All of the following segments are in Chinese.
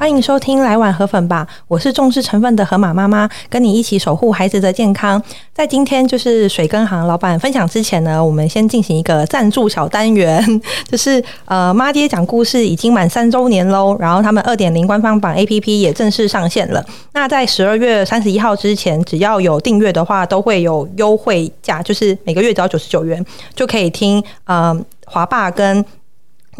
欢迎收听《来碗河粉吧》，我是重视成分的河马妈妈，跟你一起守护孩子的健康。在今天就是水耕行老板分享之前呢，我们先进行一个赞助小单元，就是呃妈爹讲故事已经满三周年喽，然后他们二点零官方版 APP 也正式上线了。那在十二月三十一号之前，只要有订阅的话，都会有优惠价，就是每个月只要九十九元就可以听呃华爸跟。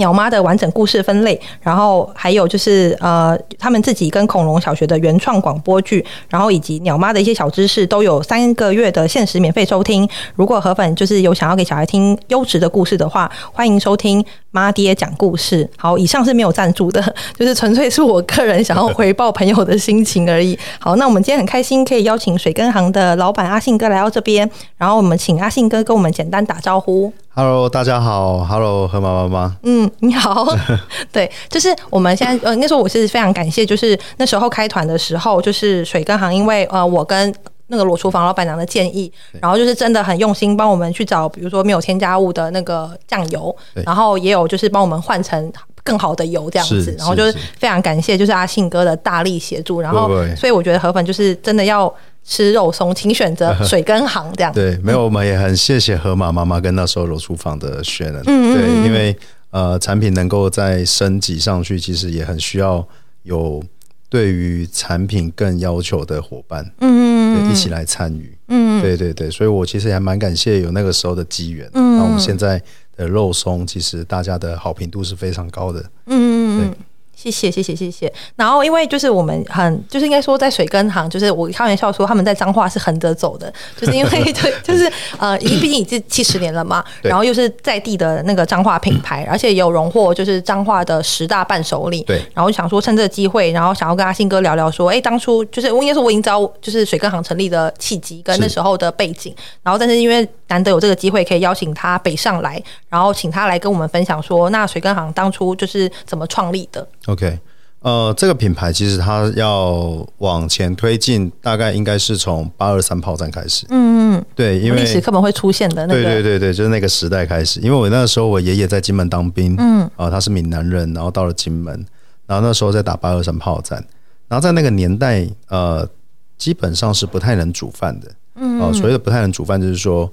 鸟妈的完整故事分类，然后还有就是呃，他们自己跟恐龙小学的原创广播剧，然后以及鸟妈的一些小知识，都有三个月的限时免费收听。如果河粉就是有想要给小孩听优质的故事的话，欢迎收听妈爹讲故事。好，以上是没有赞助的，就是纯粹是我个人想要回报朋友的心情而已。好，那我们今天很开心可以邀请水耕行的老板阿信哥来到这边，然后我们请阿信哥跟我们简单打招呼。Hello，大家好。Hello，河马妈妈。嗯，你好。对，就是我们现在呃，那时候我是非常感谢，就是那时候开团的时候，就是水根行，因为呃，我跟那个裸厨房老板娘的建议，然后就是真的很用心帮我们去找，比如说没有添加物的那个酱油，然后也有就是帮我们换成更好的油这样子，然后就是非常感谢，就是阿信哥的大力协助，然后所以我觉得河粉就是真的要。吃肉松，请选择 水耕行这样。对，没有，我们也很谢谢河马妈妈跟那时候柔厨房的学人。嗯，对，因为呃，产品能够再升级上去，其实也很需要有对于产品更要求的伙伴。嗯嗯，一起来参与。嗯，对对对，所以我其实也蛮感谢有那个时候的机缘。嗯，那我们现在的肉松，其实大家的好评度是非常高的。嗯。谢谢谢谢谢谢。然后因为就是我们很就是应该说在水根行，就是我开玩笑说他们在彰化是横着走的，就是因为 对就是呃，已经毕竟已经七十年了嘛，然后又是在地的那个彰化品牌，而且也有荣获就是彰化的十大伴手礼。对。然后想说趁这个机会，然后想要跟阿信哥聊聊说，哎，当初就是我应该说我已经知道就是水根行成立的契机跟那时候的背景，然后但是因为难得有这个机会可以邀请他北上来，然后请他来跟我们分享说，那水根行当初就是怎么创立的。OK，呃，这个品牌其实它要往前推进，大概应该是从八二三炮战开始。嗯嗯，对，因为历史课本会出现的那个。对对对对，就是那个时代开始。因为我那个时候我爷爷在金门当兵，嗯，啊、呃，他是闽南人，然后到了金门，然后那时候在打八二三炮战，然后在那个年代，呃，基本上是不太能煮饭的。嗯，哦，所谓的不太能煮饭，就是说，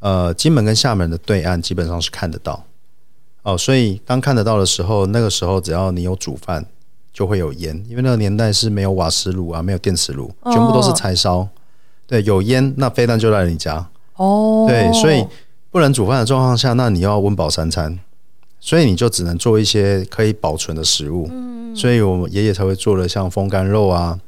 呃，金门跟厦门的对岸基本上是看得到。哦，所以当看得到的时候，那个时候只要你有煮饭，就会有烟，因为那个年代是没有瓦斯炉啊，没有电磁炉，全部都是柴烧。对，有烟，那飞弹就来你家。哦，对，所以不能煮饭的状况下，那你要温饱三餐，所以你就只能做一些可以保存的食物。嗯，所以我们爷爷才会做了像风干肉啊，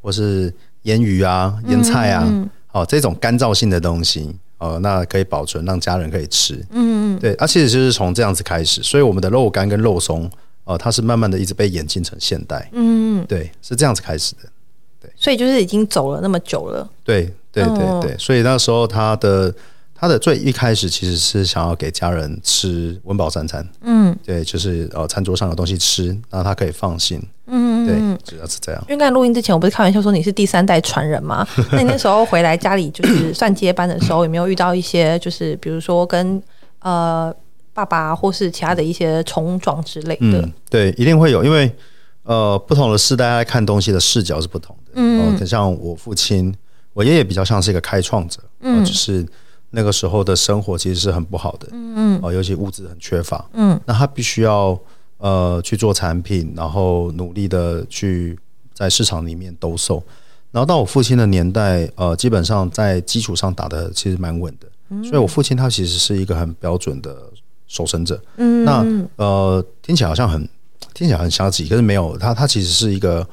或是腌鱼啊、腌菜啊，哦，这种干燥性的东西。呃，那可以保存，让家人可以吃。嗯嗯，对，啊，其实就是从这样子开始，所以我们的肉干跟肉松，呃，它是慢慢的一直被演进成现代。嗯，对，是这样子开始的。对，所以就是已经走了那么久了。对对对对，所以那时候它的他的最一开始其实是想要给家人吃温饱三餐。嗯，对，就是呃，餐桌上有东西吃，那他可以放心。嗯，对，主要是这样。因为刚才录音之前，我不是开玩笑说你是第三代传人吗？那你那时候回来家里就是算接班的时候，有没有遇到一些就是比如说跟呃爸爸或是其他的一些冲撞之类的？嗯，对，一定会有，因为呃不同的世代在看东西的视角是不同的。嗯，呃、像我父亲，我爷爷比较像是一个开创者，嗯、呃，就是那个时候的生活其实是很不好的，嗯。嗯，哦、呃，尤其物质很缺乏，嗯，那他必须要。呃，去做产品，然后努力的去在市场里面兜售，然后到我父亲的年代，呃，基本上在基础上打的其实蛮稳的，嗯、所以我父亲他其实是一个很标准的守成者。嗯，那呃，听起来好像很听起来很消极，可是没有他，他其实是一个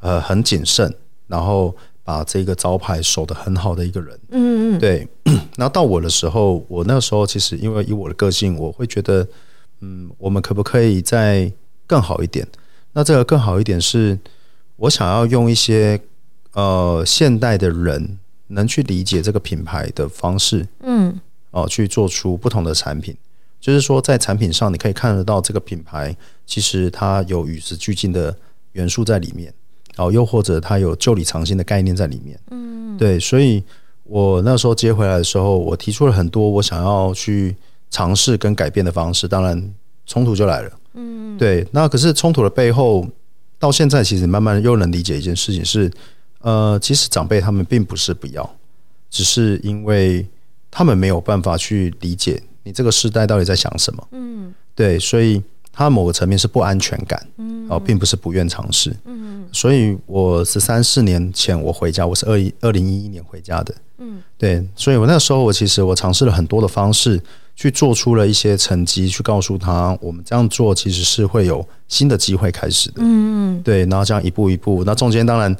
呃很谨慎，然后把这个招牌守得很好的一个人。嗯嗯，对。那到我的时候，我那个时候其实因为以我的个性，我会觉得。嗯，我们可不可以再更好一点？那这个更好一点是，我想要用一些呃现代的人能去理解这个品牌的方式，嗯，哦，去做出不同的产品。就是说在产品上你可以看得到这个品牌其实它有与时俱进的元素在里面，哦，又或者它有旧里藏新的概念在里面。嗯，对，所以我那时候接回来的时候，我提出了很多我想要去尝试跟改变的方式，当然冲突就来了。嗯，对，那可是冲突的背后，到现在其实慢慢又能理解一件事情是，呃，其实长辈他们并不是不要，只是因为他们没有办法去理解你这个时代到底在想什么。嗯，对，所以他某个层面是不安全感，嗯，哦，并不是不愿尝试。嗯，所以我十三四年前我回家，我是二一二零一一年回家的。嗯，对，所以我那时候我其实我尝试了很多的方式。去做出了一些成绩，去告诉他，我们这样做其实是会有新的机会开始的。嗯，对，然后这样一步一步，那中间当然，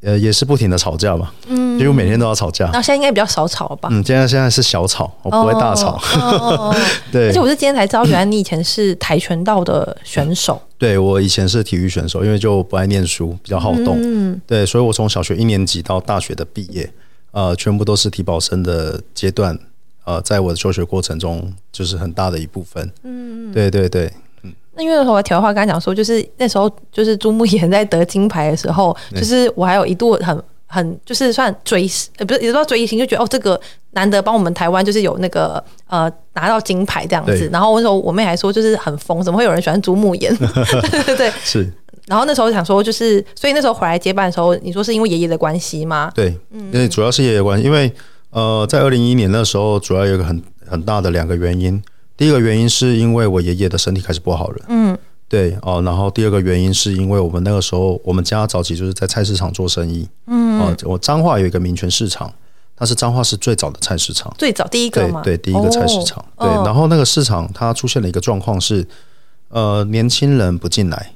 呃，也是不停的吵架嘛。嗯，因为我每天都要吵架。那现在应该比较少吵了吧？嗯，现在现在是小吵，我不会大吵。哦、对，而且我是今天才知道，原来你以前是跆拳道的选手。对，我以前是体育选手，因为就不爱念书，比较好动。嗯，对，所以我从小学一年级到大学的毕业，呃，全部都是体保生的阶段。呃，在我的求学过程中，就是很大的一部分。嗯，对对对，嗯。那因为我条话刚才讲说，就是那时候就是朱木炎 在得金牌的时候，就是我还有一度很很就是算追呃不是也不知道追星，就觉得哦这个难得帮我们台湾就是有那个呃拿到金牌这样子。然后那时候我妹还说就是很疯，怎么会有人喜欢朱木炎？对对对，是。然后那时候想说就是，所以那时候回来接班的时候，你说是因为爷爷的关系吗？对，嗯，因为主要是爷爷关系，因为。呃，在二零一一年那时候，主要有一个很很大的两个原因。第一个原因是因为我爷爷的身体开始不好了，嗯，对哦。然后第二个原因是因为我们那个时候，我们家早期就是在菜市场做生意，嗯，哦，我彰化有一个民权市场，它是彰化市最早的菜市场，最早第一个吗？对，对，第一个菜市场。哦、对，然后那个市场它出现了一个状况是，呃，年轻人不进来，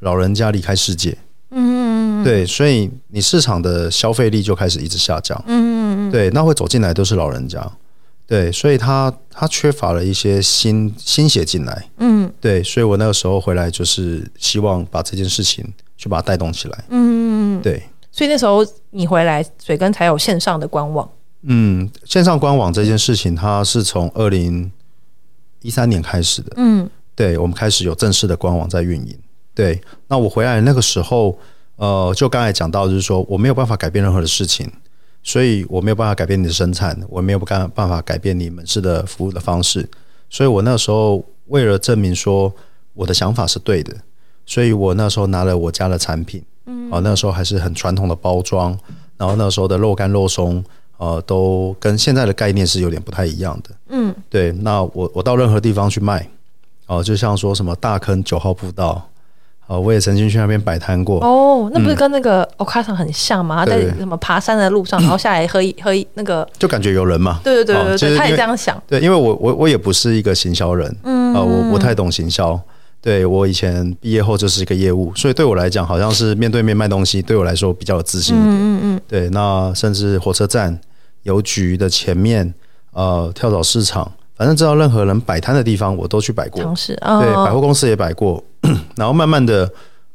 老人家离开世界。嗯，对，所以你市场的消费力就开始一直下降。嗯，对，那会走进来都是老人家，对，所以他他缺乏了一些新新血进来。嗯，对，所以我那个时候回来就是希望把这件事情去把它带动起来。嗯，对，所以那时候你回来，水根才有线上的官网。嗯，线上官网这件事情，它是从二零一三年开始的。嗯，对，我们开始有正式的官网在运营。对，那我回来那个时候，呃，就刚才讲到，就是说我没有办法改变任何的事情，所以我没有办法改变你的生产，我没有办办法改变你门市的服务的方式，所以我那时候为了证明说我的想法是对的，所以我那时候拿了我家的产品，嗯，啊，那时候还是很传统的包装，然后那时候的肉干肉松，呃，都跟现在的概念是有点不太一样的，嗯，对，那我我到任何地方去卖，哦，就像说什么大坑九号步道。哦，我也曾经去那边摆摊过。哦，那不是跟那个欧卡桑很像吗？他在什么爬山的路上，然后下来喝一喝一那个，就感觉有人嘛。对对对对对，他也这样想。对，因为我我我也不是一个行销人，嗯，啊我不太懂行销。对，我以前毕业后就是一个业务，所以对我来讲，好像是面对面卖东西，对我来说比较有自信一点。嗯嗯。对，那甚至火车站、邮局的前面，呃，跳蚤市场。反正知道任何人摆摊的地方，我都去摆过。尝试啊，对，百货公司也摆过。然后慢慢的，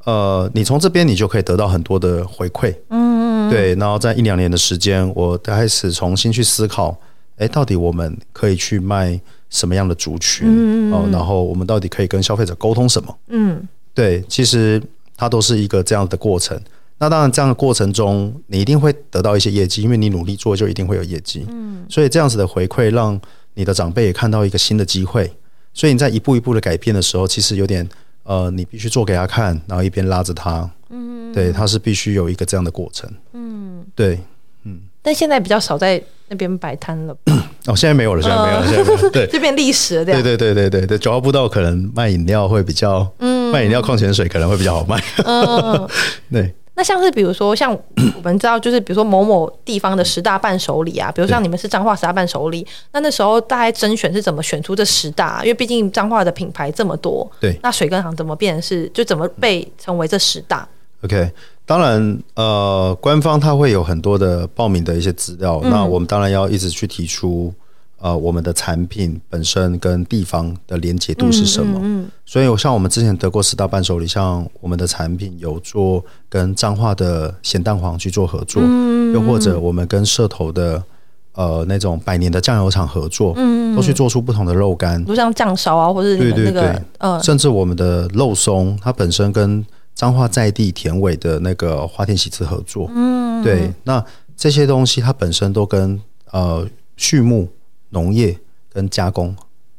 呃，你从这边你就可以得到很多的回馈。嗯，对。然后在一两年的时间，我开始重新去思考，哎，到底我们可以去卖什么样的族群？嗯哦，然后我们到底可以跟消费者沟通什么？嗯，对。其实它都是一个这样的过程。那当然，这样的过程中，你一定会得到一些业绩，因为你努力做，就一定会有业绩。嗯，所以这样子的回馈让。你的长辈也看到一个新的机会，所以你在一步一步的改变的时候，其实有点呃，你必须做给他看，然后一边拉着他，嗯，对，他是必须有一个这样的过程，嗯，对，嗯。但现在比较少在那边摆摊了，哦，现在没有了，现在没有了，呃、现在没有，对，这变历史了，对，对，对，对，对，对，九号步道可能卖饮料会比较，嗯，卖饮料矿泉水可能会比较好卖，嗯，对。那像是比如说，像 我们知道，就是比如说某某地方的十大伴手礼啊，比如像你们是彰化十大伴手礼，那那时候大概甄选是怎么选出这十大？因为毕竟彰化的品牌这么多，对，那水根行怎么变成是就怎么被成为这十大？OK，当然，呃，官方它会有很多的报名的一些资料，嗯，那我们当然要一直去提出。呃，我们的产品本身跟地方的连结度是什么？嗯，嗯，所以像我们之前得过十大伴手礼，像我们的产品有做跟彰化的咸蛋黄去做合作，嗯，又或者我们跟社头的呃那种百年的酱油厂合作，嗯，都去做出不同的肉干，就像酱烧啊，或者你们那个对对对，呃，甚至我们的肉松，它本身跟彰化在地田尾的那个花田喜之合作，嗯，对，那这些东西它本身都跟呃畜牧农业跟加工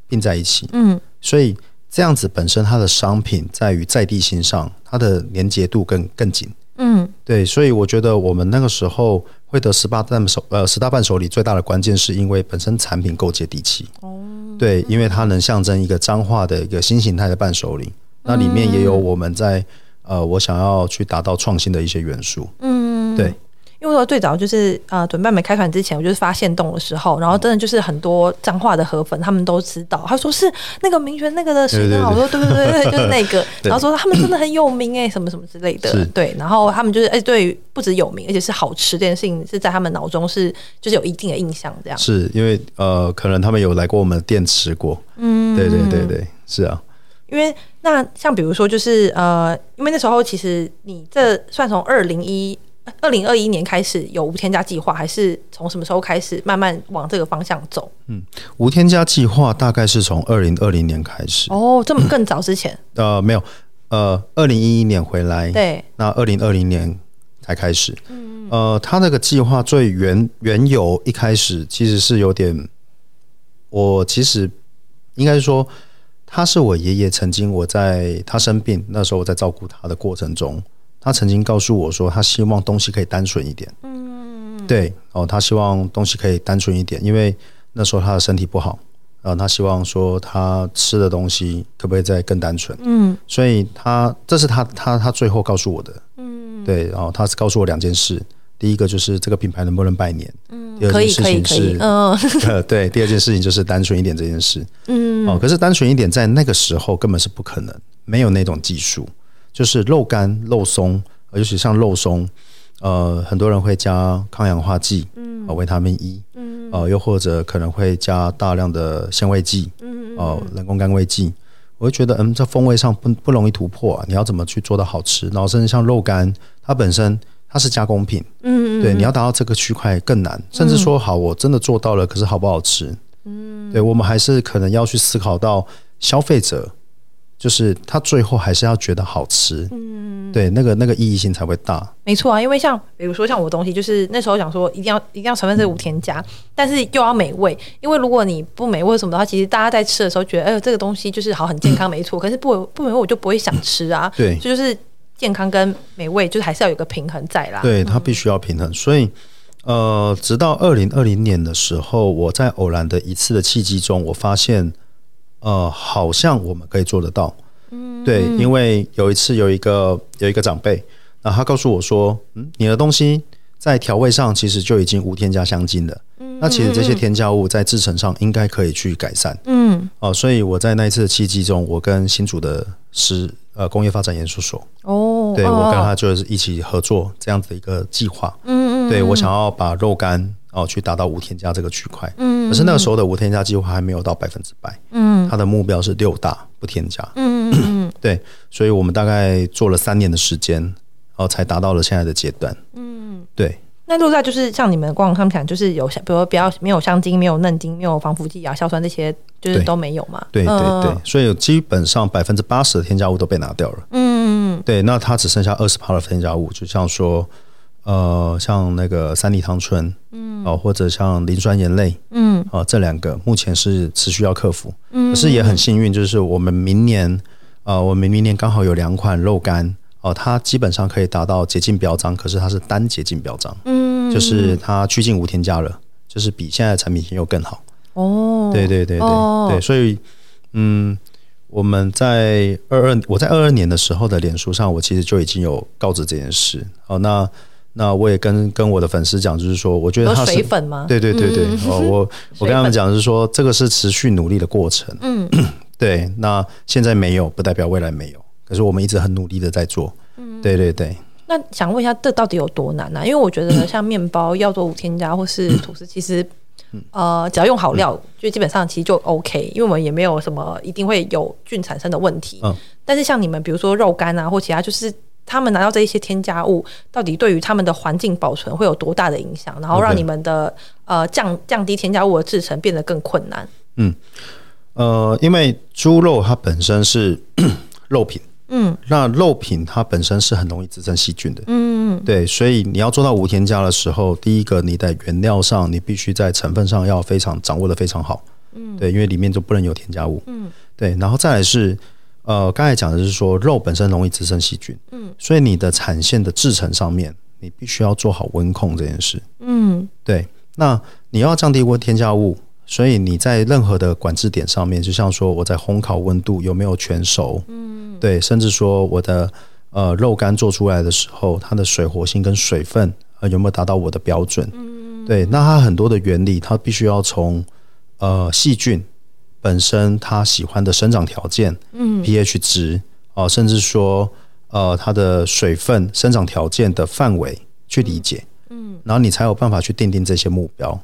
并在一起，嗯，所以这样子本身它的商品在于在地性上，它的连结度更更紧，嗯，对，所以我觉得我们那个时候会得十八伴手呃十大伴手礼最大的关键是因为本身产品够接地气，哦，对，因为它能象征一个彰化的一个新形态的伴手礼，那里面也有我们在。呃，我想要去达到创新的一些元素，嗯，对，因为我最早就是呃，准备没开团之前，我就是发现动的时候，然后真的就是很多彰化的河粉，他们都知道，他说是那个明泉那个的水根，我说对。对对对，就是那个，然后说他们真的很有名哎，什么什么之类的，对，然后他们就是哎，对，不止有名，而且是好吃这件事情是在他们脑中是就是有一定的印象，这样。是因为呃，可能他们有来过我们的店吃过，嗯，对对对对，是啊。因为那像比如说就是呃，因为那时候其实你这算从二零一二零二一年开始有无添加计划，还是从什么时候开始慢慢往这个方向走？嗯，无添加计划大概是从二零二零年开始。哦，这么更早之前？呃，没有，呃，二零一一年回来，对，那二零二零年才开始。嗯，呃，他那个计划最原原有一开始其实是有点，我其实应该是说。他是我爷爷，曾经我在他生病那时候，我在照顾他的过程中，他曾经告诉我说，他希望东西可以单纯一点。嗯，对哦，他希望东西可以单纯一点，因为那时候他的身体不好，然后他希望说他吃的东西可不可以再更单纯。嗯，所以他这是他他他最后告诉我的。嗯，对，然后他是告诉我两件事。第一个就是这个品牌能不能拜年？嗯，第二件事情是，嗯，对，第二件事情就是单纯一点这件事。嗯，哦，可是单纯一点在那个时候根本是不可能，没有那种技术。就是肉干、肉松，尤其像肉松，呃，很多人会加抗氧化剂，嗯，维他命 E，嗯，呃，又或者可能会加大量的纤维剂，嗯，哦，人工甘味剂，我会觉得，嗯，这风味上不不容易突破啊。你要怎么去做到好吃？然后甚至像肉干，它本身。它是加工品，嗯，对，你要达到这个区块更难，甚至说好，我真的做到了，可是好不好吃？嗯，对，我们还是可能要去思考到消费者，就是他最后还是要觉得好吃，嗯，对，那个那个意义性才会大。没错啊，因为像比如说像我东西，就是那时候想说一定要一定要成分是无添加，但是又要美味，因为如果你不美味什么的话，其实大家在吃的时候觉得，哎呦，这个东西就是好很健康，没错，可是不不美味我就不会想吃啊，对，这就是。健康跟美味，就是还是要有个平衡在啦。对，它必须要平衡。所以，呃，直到二零二零年的时候，我在偶然的一次的契机中，我发现，呃，好像我们可以做得到。嗯，对，因为有一次有一个有一个长辈，那他告诉我说，嗯，你的东西在调味上其实就已经无添加香精了。嗯，那其实这些添加物在制成上应该可以去改善。嗯，哦、呃，所以我在那一次的契机中，我跟新竹的师。呃，工业发展研究所哦，对，我跟他就是一起合作这样子的一个计划。嗯嗯，对，我想要把肉干哦去达到无添加这个区块。嗯，可是那个时候的无添加计划还没有到百分之百。嗯，它的目标是六大不添加。嗯嗯，对，所以我们大概做了三年的时间，然后才达到了现在的阶段。嗯，对。那六大就是像你们官网上讲，就是有比如说比较没有香精、没有嫩精、没有防腐剂亚、硝酸这些，就是都没有嘛。对对对，对，所以基本上百分之八十的添加物都被拿掉了。嗯，对，那它只剩下二十帕的添加物，就像说，呃，像那个三里汤醇，嗯，哦，或者像磷酸盐类，嗯，啊，这两个目前是持续要克服。嗯，可是也很幸运，就是我们明年，呃，我们明年刚好有两款肉干。哦，它基本上可以达到洁净标章，可是它是单洁净标章，嗯，就是它趋近无添加了，就是比现在的产品又更好。哦，对对对对、哦、对，所以嗯，我们在二二，我在二二年的时候的脸书上，我其实就已经有告知这件事。哦，那那我也跟跟我的粉丝讲，就是说，我觉得他是水粉吗？对对对对，哦，我我 跟他们讲，是说，这个是持续努力的过程。嗯，对，那现在没有，不代表未来没有。可是我们一直很努力的在做，嗯，对对对。那想问一下，这到底有多难呢？啊？因为我觉得像面包要做无添加或是吐司，其实，呃，只要用好料，就基本上其实就 OK。因为我们也没有什么一定会有菌产生的问题。嗯。但是像你们，比如说肉干啊或其他，就是他们拿到这一些添加物，到底对于他们的环境保存会有多大的影响，然后让你们的.呃降降低添加物的制成变得更困难。嗯，呃，因为猪肉它本身是 肉品，嗯，那肉品它本身是很容易滋生细菌的，嗯，对，所以你要做到无添加的时候，第一个你在原料上你必须在成分上要非常掌握的非常好，嗯，对，因为里面就不能有添加物，嗯，对，然后再来是。呃，刚才讲的是说肉本身容易滋生细菌，嗯，所以你的产线的制程上面，你必须要做好温控这件事，嗯，对。那你要降低温添加物，所以你在任何的管制点上面，就像说我在烘烤温度有没有全熟，嗯，对，甚至说我的呃肉干做出来的时候，它的水活性跟水分呃有没有达到我的标准，嗯，对。那它很多的原理，它必须要从呃细菌。本身它喜欢的生长条件，嗯，pH 值啊，甚至说呃它的水分生长条件的范围去理解，嗯，然后你才有办法去定定这些目标。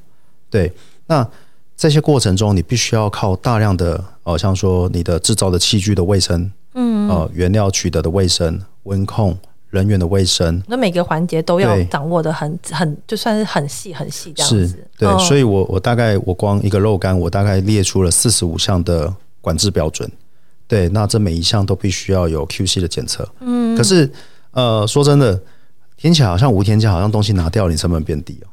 对，那这些过程中你必须要靠大量的呃，像说你的制造的器具的卫生，嗯，呃，原料取得的卫生、温控。人员的卫生，那每个环节都要掌握的很对很，就算是很细很细这样子。是，对，哦、所以我我大概我光一个肉干，我大概列出了四十五项的管制标准。对，那这每一项都必须要有 QC 的检测。嗯，可是呃，说真的，听起来好像无添加，好像东西拿掉，你成本变低哦。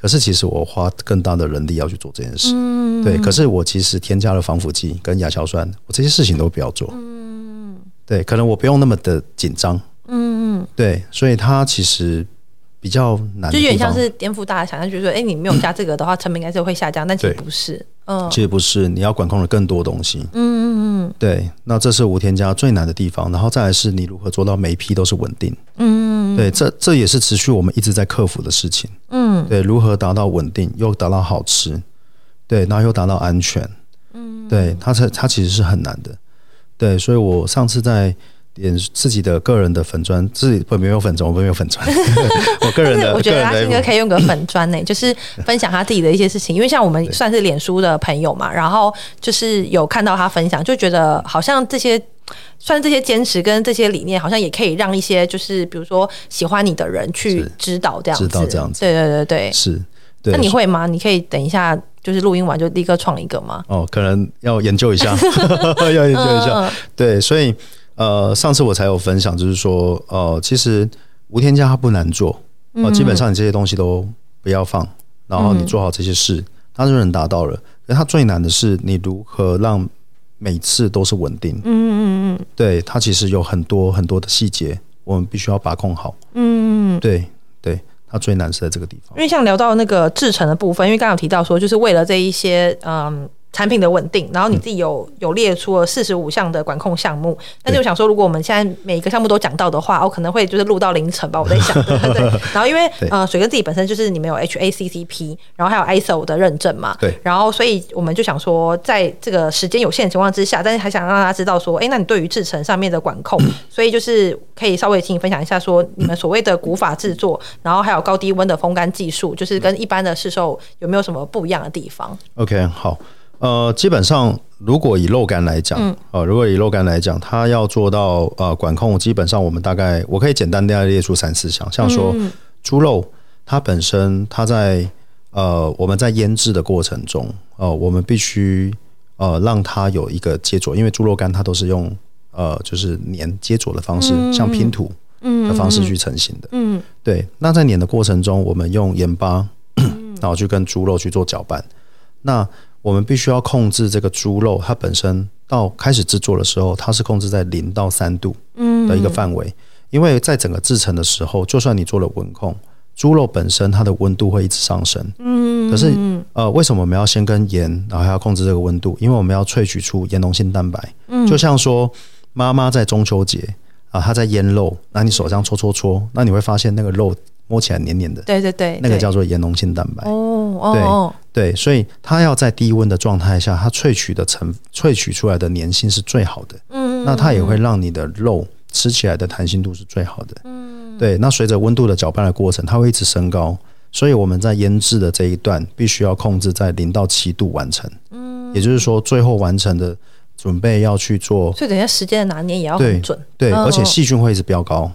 可是其实我花更大的人力要去做这件事。嗯，对。可是我其实添加了防腐剂跟亚硝酸，我这些事情都不要做。嗯，对，可能我不用那么的紧张。嗯嗯，对，所以它其实比较难，就有点像是颠覆大家想象，就是说，哎，你没有加这个的话，成本应该是会下降，但其实不是，嗯，其实不是，你要管控的更多东西，嗯嗯嗯，对，那这是无添加最难的地方，然后再来是你如何做到每一批都是稳定，嗯，对，这这也是持续我们一直在克服的事情，嗯，对，如何达到稳定又达到好吃，对，然后又达到安全，嗯，对，它才它其实是很难的，对，所以我上次在。点自己的个人的粉砖，自己不没有粉专，我没有粉砖。我 个人的，我觉得他应该可以用个粉砖呢，就是分享他自己的一些事情。因为像我们算是脸书的朋友嘛，然后就是有看到他分享，就觉得好像这些，算这些坚持跟这些理念，好像也可以让一些就是比如说喜欢你的人去知道这样子，知道这样子。对对对对，是。那你会吗？你可以等一下，就是录音完就立刻创一个吗？哦，可能要研究一下，要研究一下。对，所以。呃，上次我才有分享，就是说，呃，其实无添加它不难做，呃，嗯、基本上你这些东西都不要放，然后你做好这些事，它就能达到了。可它最难的是你如何让每次都是稳定。嗯嗯嗯，对，它其实有很多很多的细节，我们必须要把控好。嗯嗯，对对，它最难是在这个地方。因为像聊到那个制成的部分，因为刚刚有提到说，就是为了这一些，嗯。产品的稳定，然后你自己有有列出了四十五项的管控项目，但是我想说，如果我们现在每一个项目都讲到的话，我可能会就是录到凌晨吧，我在想。的。对，然后因为呃，水哥自己本身就是你们有 HACCP，然后还有 ISO 的认证嘛，对，然后所以我们就想说，在这个时间有限的情况之下，但是还想让大家知道说，哎，那你对于制程上面的管控，所以就是可以稍微请你分享一下，说你们所谓的古法制作，然后还有高低温的风干技术，就是跟一般的市售有没有什么不一样的地方？OK，好。呃，基本上如果以肉干来讲，嗯、呃，如果以肉干来讲，它要做到呃管控，基本上我们大概我可以简单的列出三四项，像说猪肉，它本身它在呃我们在腌制的过程中，呃，我们必须呃让它有一个接着，因为猪肉干它都是用呃就是粘接着的方式，嗯、像拼图的方式去成型的，嗯，对。那在粘的过程中，我们用盐巴，然后去跟猪肉去做搅拌，那。我们必须要控制这个猪肉，它本身到开始制作的时候，它是控制在零到三度的一个范围。因为在整个制成的时候，就算你做了温控，猪肉本身它的温度会一直上升。可是呃，为什么我们要先跟盐，然后还要控制这个温度？因为我们要萃取出盐溶性蛋白。就像说妈妈在中秋节啊，她在腌肉，那你手上搓搓搓，那你会发现那个肉。摸起来黏黏的，对对对，那个叫做盐溶性蛋白。哦，对对，所以它要在低温的状态下，它萃取的成萃取出来的粘性是最好的。嗯，那它也会让你的肉吃起来的弹性度是最好的。嗯，对。那随着温度的搅拌的过程，它会一直升高，所以我们在腌制的这一段必须要控制在零到七度完成。嗯，也就是说，最后完成的准备要去做，所以等下时间的拿捏也要很准。对，对，而且细菌会一直飙高。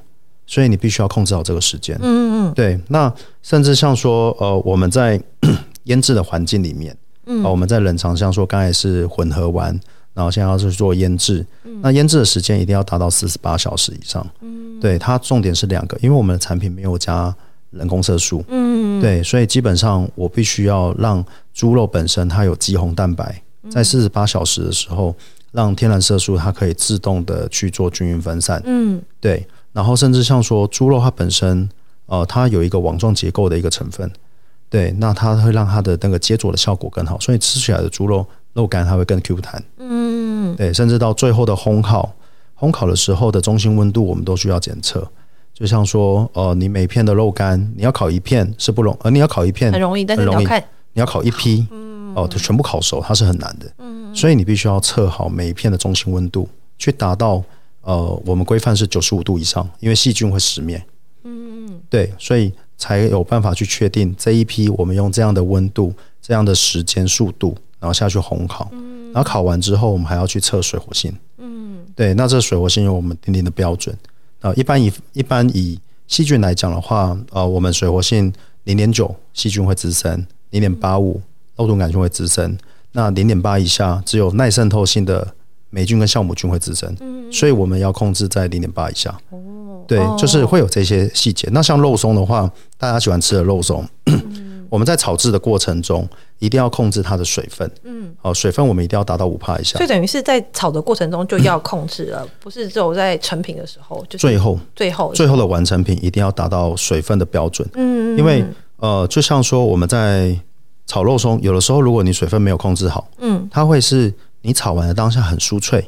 所以你必须要控制好这个时间。嗯嗯嗯，对。那甚至像说，呃，我们在 腌制的环境里面，嗯、呃，我们在冷藏，像说刚才是混合完，然后现在要是做腌制，嗯、那腌制的时间一定要达到四十八小时以上。嗯，对，它重点是两个，因为我们的产品没有加人工色素。嗯，对，所以基本上我必须要让猪肉本身它有肌红蛋白，在四十八小时的时候，让天然色素它可以自动的去做均匀分散。嗯，对。然后甚至像说猪肉它本身，呃，它有一个网状结构的一个成分，对，那它会让它的那个接着的效果更好，所以吃起来的猪肉肉干它会更 Q 弹。嗯，对，甚至到最后的烘烤，烘烤的时候的中心温度我们都需要检测。就像说，呃，你每片的肉干你要烤一片是不容易，而你要烤一片很容易，但是你要看你要烤一批，哦，就全部烤熟它是很难的。嗯，所以你必须要测好每一片的中心温度，去达到。呃，我们规范是九十五度以上，因为细菌会死灭。嗯嗯，对，所以才有办法去确定这一批我们用这样的温度、这样的时间、速度，然后下去烘烤。嗯，然后烤完之后，我们还要去测水活性。嗯，对，那这水活性有我们定定的标准。啊，一般以一般以细菌来讲的话，呃，我们水活性零点九，细菌会滋生；零点八五，肉毒杆菌会滋生。那零点八以下，只有耐渗透性的。霉菌跟酵母菌会滋生，所以我们要控制在零点八以下。对，就是会有这些细节。那像肉松的话，大家喜欢吃的肉松，我们在炒制的过程中一定要控制它的水分。嗯，好，水分我们一定要达到五帕以下。所以等于是在炒的过程中就要控制了，不是只有在成品的时候，就最后最后最后的完成品一定要达到水分的标准。嗯，因为呃，就像说我们在炒肉松，有的时候如果你水分没有控制好，嗯，它会是。你炒完的当下很酥脆，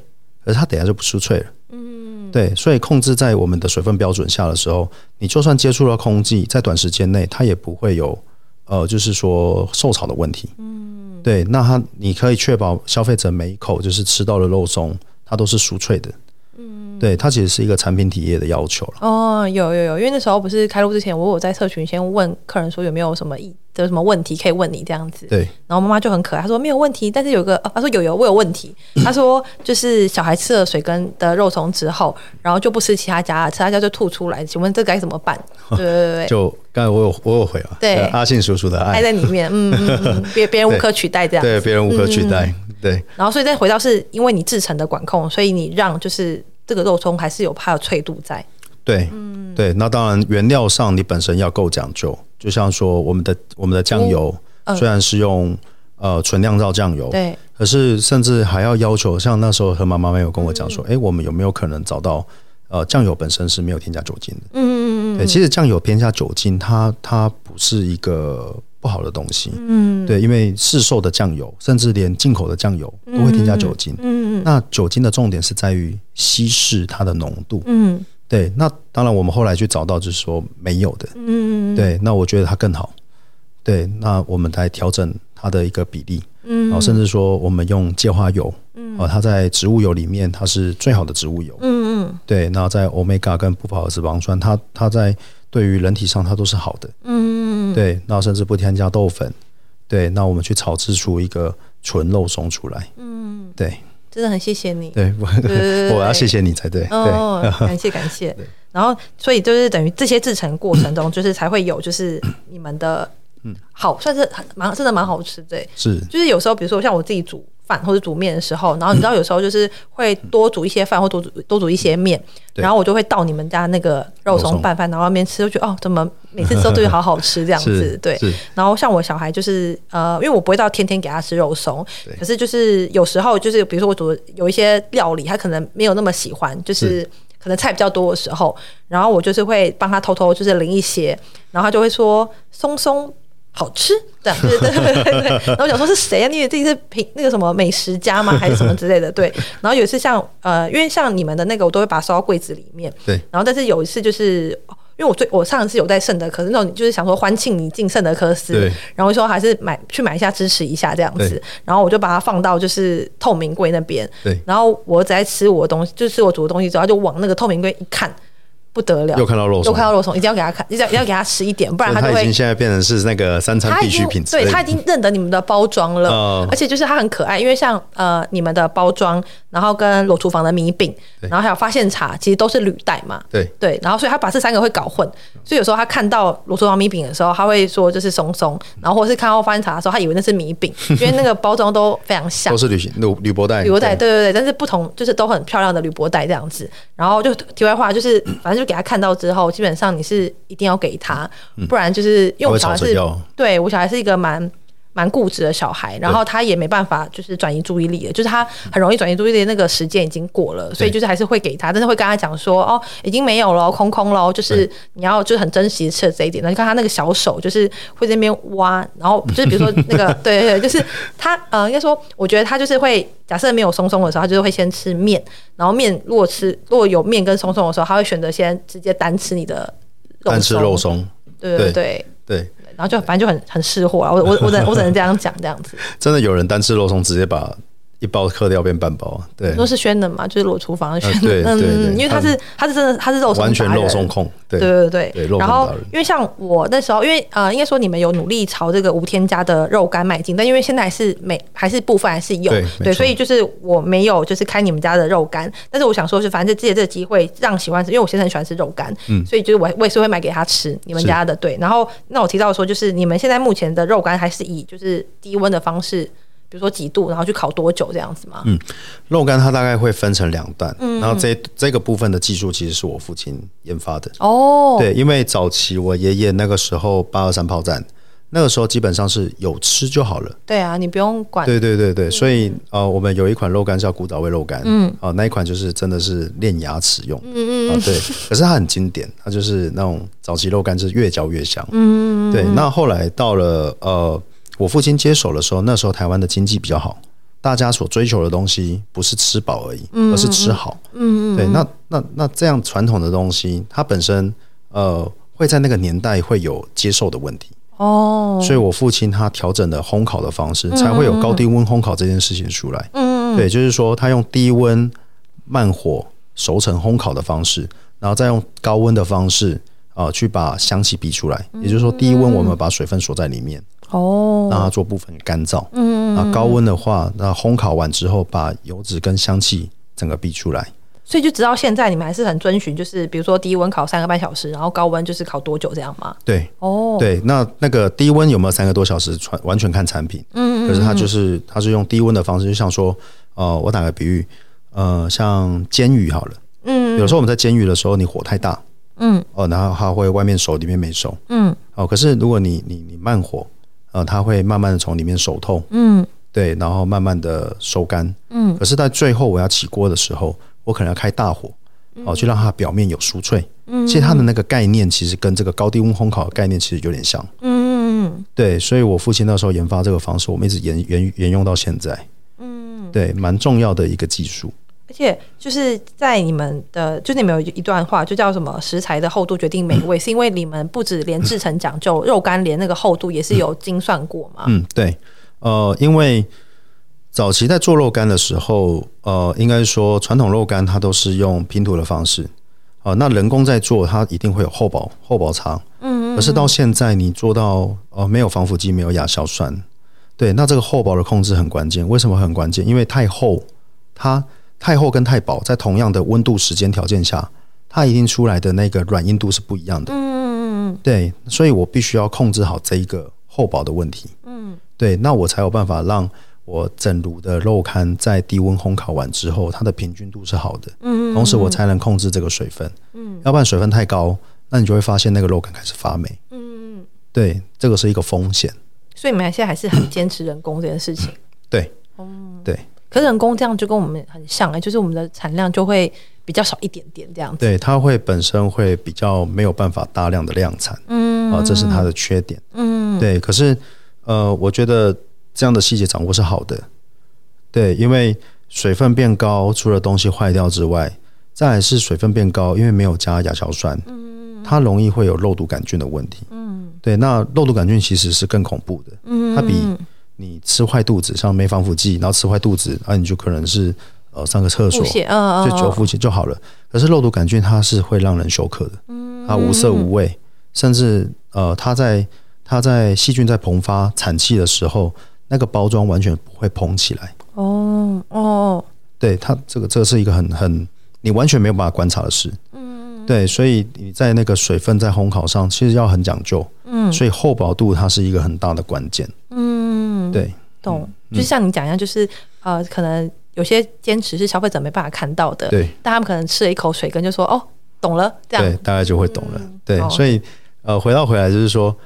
可是它等下就不酥脆了。嗯，对，所以控制在我们的水分标准下的时候，你就算接触了空气，在短时间内它也不会有呃，就是说受潮的问题。嗯，对，那它你可以确保消费者每一口就是吃到的肉松，它都是酥脆的。嗯，对，它其实是一个产品体验的要求了。哦，有有有，因为那时候不是开录之前，我有在社群先问客人说有没有什么意。有什么问题可以问你这样子，对。然后妈妈就很可爱，她说没有问题，但是有个，她说有有我有问题，她说就是小孩吃了水跟的肉松之后，然后就不吃其他家，其他家就吐出来，请问这该怎么办？对对对，就刚才我有我有回啊，对，阿信叔叔的爱在里面，嗯嗯嗯，别别人无可取代这样，对，别人无可取代，对。然后所以再回到是因为你制成的管控，所以你让就是这个肉松还是有怕的脆度在。对，嗯，对，那当然原料上你本身要够讲究，就像说我们的我们的酱油虽然是用呃纯酿造酱油，对，可是甚至还要要求，像那时候何妈妈没有跟我讲说，哎，我们有没有可能找到呃酱油本身是没有添加酒精的？嗯嗯嗯，对，其实酱油添加酒精，它它不是一个不好的东西，嗯，对，因为市售的酱油，甚至连进口的酱油都会添加酒精，嗯嗯，那酒精的重点是在于稀释它的浓度，嗯。对，那当然，我们后来去找到就是说没有的，嗯，对，那我觉得它更好，对，那我们来调整它的一个比例，嗯，然后甚至说我们用芥花油，嗯，啊它在植物油里面它是最好的植物油，嗯嗯，对，那在 omega 跟不饱和脂肪酸，它它在对于人体上它都是好的，嗯嗯，对，那甚至不添加豆粉，对，那我们去炒制出一个纯肉松出来，嗯，对。真的很谢谢你，对，我我要谢谢你才对，哦，感谢感谢。然后，所以就是等于这些制成过程中，就是才会有，就是你们的，嗯，好，算是蛮真的蛮好吃对，是，就是有时候，比如说像我自己煮饭或者煮面的时候，然后你知道有时候就是会多煮一些饭或多煮多煮一些面，然后我就会倒你们家那个肉松拌饭，然后那边吃，就觉得哦，怎么每次 吃都觉得好好吃这样子，对。然后像我小孩就是呃，因为我不会到天天给他吃肉松，可是就是有时候就是比如说我煮有一些料理，他可能没有那么喜欢，就是可能菜比较多的时候，然后我就是会帮他偷偷就是淋一些，然后他就会说松松。好吃，这样对对对对对。然后我想说是谁啊？你以为自己是品那个什么美食家吗？还是什么之类的？对。然后有一次像呃，因为像你们的那个，我都会把它收到柜子里面。对。然后但是有一次就是，因为我最我上一次有在圣德科斯，那种就是想说欢庆你进圣德科斯，然后说还是买去买一下支持一下这样子。然后我就把它放到就是透明柜那边。对。然后我只在吃我的东西，就吃我煮的东西之后，就往那个透明柜一看。不得了，又看到肉松，又看到肉松，一定要给他看，一定要一定要给他吃一点，不然他就会。他已经现在变成是那个三餐必需品，对，他已经认得你们的包装了，嗯、而且就是他很可爱，因为像呃你们的包装，然后跟裸厨房的米饼，然后还有发现茶，其实都是履带嘛，对。对，然后所以他把这三个会搞混，所以有时候他看到裸厨房米饼的时候，他会说就是松松，然后或是看到发现茶的时候，他以为那是米饼，因为那个包装都非常像，都是铝铝铝箔袋，铝箔袋，对。对对，但是不同就是都很漂亮的铝箔袋这样子，然后就题外话就是反正就给他看到之后。基本上你是一定要给他，不然就是因为我小孩是，对我小孩是一个蛮蛮固执的小孩，然后他也没办法就是转移注意力的，就是他很容易转移注意力那个时间已经过了，所以就是还是会给他，但是会跟他讲说哦，已经没有了，空空了，就是你要就是很珍惜吃的这一点。那你看他那个小手就是会在那边挖，然后就是比如说那个 对对对，就是他呃应该说，我觉得他就是会假设没有松松的时候，他就是会先吃面，然后面如果吃如果有面跟松松的时候，他会选择先直接单吃你的肉松，单吃肉松，对对。对对。然后就反正就很很识货啊，我我我只能我只能这样讲这样子。真的有人单吃肉松，直接把一包嗑掉变半包，对，都是宣的嘛，就是裸厨房的宣的，对 对对，因为他是他是真的他是肉松完全肉松控，对。对对对。然后因为像我那时候，因为呃，应该说你们有努力朝这个无添加的肉干迈进，但因为现在还是每还是部分还是有，对，所以就是我没有就是开你们家的肉干，但是我想说是反正借这个机会让喜欢吃，因为我先生很喜欢吃肉干，嗯，所以就是我我也是会买给他吃你们家的，对。然后那我提到说就是你们现在目前的肉干还是以就是低温的方式。比如说几度，然后去烤多久这样子吗？嗯，肉干它大概会分成两段，嗯，然后这这个部分的技术其实是我父亲研发的哦。对，因为早期我爷爷那个时候八二三炮战，那个时候基本上是有吃就好了。对啊，你不用管。对对对对，所以呃，我们有一款肉干叫古早味肉干，嗯，啊，那一款就是真的是练牙齿用，嗯嗯啊，对，可是它很经典，它就是那种早期肉干，就是越嚼越香，嗯嗯，对。那后来到了呃。我父亲接手的时候，那时候台湾的经济比较好，大家所追求的东西不是吃饱而已，而是吃好。嗯嗯，对，那那那这样传统的东西，它本身呃会在那个年代会有接受的问题。哦，所以我父亲他调整了烘烤的方式，才会有高低温烘烤这件事情出来。嗯嗯，对，就是说他用低温慢火熟成烘烤的方式，然后再用高温的方式啊、呃、去把香气逼出来。也就是说，低温我们把水分锁在里面。哦，让它做部分干燥。嗯，那高温的话，那烘烤完之后，把油脂跟香气整个逼出来。所以就直到现在，你们还是很遵循，就是比如说低温烤三个半小时，然后高温就是烤多久这样吗？对，哦，对，那那个低温有没有三个多小时，完完全看产品。嗯，可是它就是它是用低温的方式，就像说，呃，我打个比喻，呃，像煎鱼好了。嗯，有时候我们在煎鱼的时候，你火太大。嗯。哦，然后它会外面熟，里面没熟。嗯。哦，可是如果你你你慢火。呃，它会慢慢的从里面熟透，嗯，对，然后慢慢的收干，嗯，可是，在最后我要起锅的时候，我可能要开大火，哦，去让它表面有酥脆，嗯，其实它的那个概念其实跟这个高低温烘烤的概念其实有点像，嗯嗯嗯，对，所以我父亲那时候研发这个方式，我们一直沿沿沿用到现在，嗯，对，蛮重要的一个技术。而且就是在你们的，就你们有一段话，就叫什么“食材的厚度决定美味”，是因为你们不止连制成讲究，肉干连那个厚度也是有精算过嘛？嗯，对，呃，因为早期在做肉干的时候，呃，应该说传统肉干它都是用拼图的方式，啊、呃，那人工在做，它一定会有厚薄厚薄差，嗯，可是到现在你做到呃没有防腐剂，没有亚硝酸，对，那这个厚薄的控制很关键。为什么很关键？因为太厚，它。太厚跟太薄，在同样的温度、时间条件下，它一定出来的那个软硬度是不一样的。嗯嗯嗯。对，所以我必须要控制好这一个厚薄的问题。嗯。对，那我才有办法让我整炉的肉干在低温烘烤完之后，它的平均度是好的。嗯嗯。同时，我才能控制这个水分。嗯。要不然水分太高，那你就会发现那个肉感开始发霉。嗯嗯。对，这个是一个风险。所以你们现在还是很坚持人工这件事情。对。嗯。对。可是人工这样就跟我们很像哎、欸，就是我们的产量就会比较少一点点这样子。对，它会本身会比较没有办法大量的量产，嗯，啊，这是它的缺点，嗯，对。可是呃，我觉得这样的细节掌握是好的，对，因为水分变高，除了东西坏掉之外，再来是水分变高，因为没有加亚硝酸，嗯，它容易会有肉毒杆菌的问题，嗯，对。那肉毒杆菌其实是更恐怖的，嗯，它比。你吃坏肚子，像没防腐剂，然后吃坏肚子，那、啊、你就可能是呃上个厕所，就久腹泻就好了。可是肉毒杆菌它是会让人休克的，它无色无味，甚至呃它在它在细菌在膨发产气的时候，那个包装完全不会膨起来。哦哦，对它这个这个是一个很很你完全没有办法观察的事。嗯，对，所以你在那个水分在烘烤上其实要很讲究。嗯，所以厚薄度它是一个很大的关键。嗯，对，懂。就像你讲一样，就是呃可能。有些坚持是消费者没办法看到的，对，但他们可能吃了一口水，跟就说哦，懂了，这样。对，大概就会懂了，嗯、对，哦、所以呃，回到回来就是说，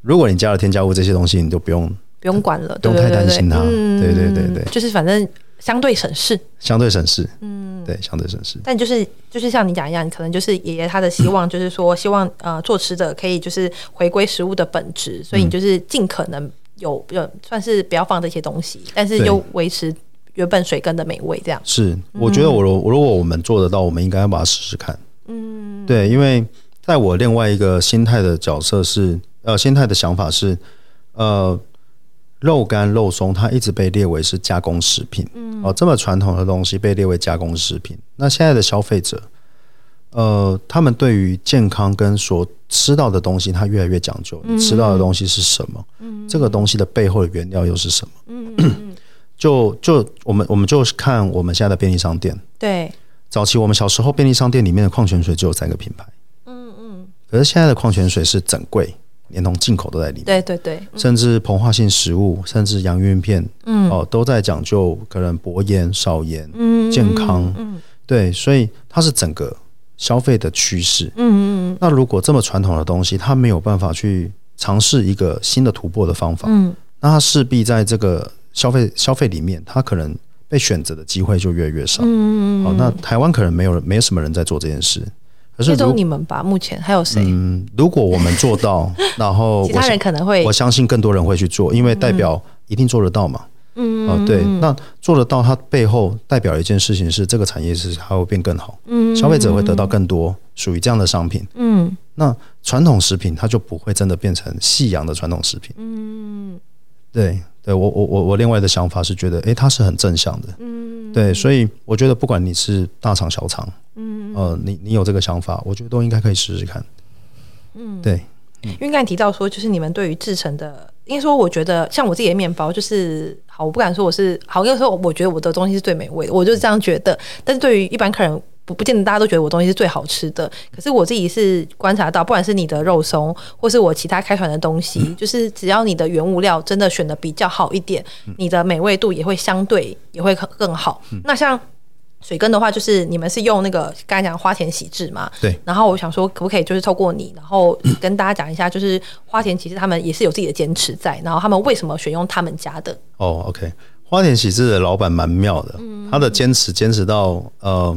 如果你加了添加物这些东西，你就不用不用管了，不用太担心它，对对对对，就是反正相对省事，相对省事，嗯，对，相对省事。但就是就是像你讲一样，可能就是爷爷他的希望就是说，希望呃做吃的可以就是回归食物的本质，所以你就是尽可能有有算是不要放这些东西，但是又维持。原本水根的美味，这样是，我觉得我如如果我们做得到，我们应该要把它试试看。嗯，对，因为在我另外一个心态的角色是，呃，心态的想法是，呃，肉干肉松它一直被列为是加工食品，嗯，哦，这么传统的东西被列为加工食品，那现在的消费者，呃，他们对于健康跟所吃到的东西，它越来越讲究，你吃到的东西是什么？嗯，这个东西的背后的原料又是什么？嗯。就就我们我们就看我们现在的便利商店，对，早期我们小时候便利商店里面的矿泉水只有三个品牌，嗯嗯，可是现在的矿泉水是整柜，连同进口都在里面，对对对，甚至膨化性食物，甚至洋芋片，嗯。哦，都在讲究可能薄盐少盐，嗯，健康，嗯，对，所以它是整个消费的趋势，嗯嗯，那如果这么传统的东西，它没有办法去尝试一个新的突破的方法，嗯，那它势必在这个。消费消费里面，它可能被选择的机会就越来越少。嗯，好，那台湾可能没有没有什么人在做这件事。可是只有你们吧？目前还有谁？嗯，如果我们做到，然后其他人可能会，我相信更多人会去做，因为代表一定做得到嘛。嗯，哦，对，那做得到，它背后代表一件事情是，这个产业是它会变更好。嗯，消费者会得到更多属于这样的商品。嗯，那传统食品它就不会真的变成夕阳的传统食品。嗯，对。对我我我我另外的想法是觉得，诶，它是很正向的，嗯，对，所以我觉得不管你是大厂小厂，嗯，呃，你你有这个想法，我觉得都应该可以试试看，嗯，对，因为刚才提到说，就是你们对于制成的，应该说，我觉得像我自己的面包，就是好，我不敢说我是好，因为说我觉得我的东西是最美味的，我就是这样觉得，但是对于一般客人。不不见得大家都觉得我东西是最好吃的，可是我自己是观察到，不管是你的肉松，或是我其他开团的东西，就是只要你的原物料真的选的比较好一点，你的美味度也会相对也会更好。那像水根的话，就是你们是用那个刚才讲花田喜志嘛？对。然后我想说，可不可以就是透过你，然后 跟大家讲一下，就是花田其实他们也是有自己的坚持在，然后他们为什么选用他们家的？哦，OK，花田喜志的老板蛮妙的，他的坚持坚持到呃。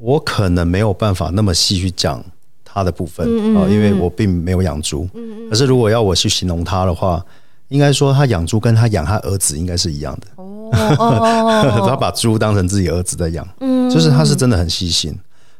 我可能没有办法那么细去讲他的部分啊，因为我并没有养猪。可是如果要我去形容他的话，应该说他养猪跟他养他儿子应该是一样的。哦，他把猪当成自己儿子在养，就是他是真的很细心。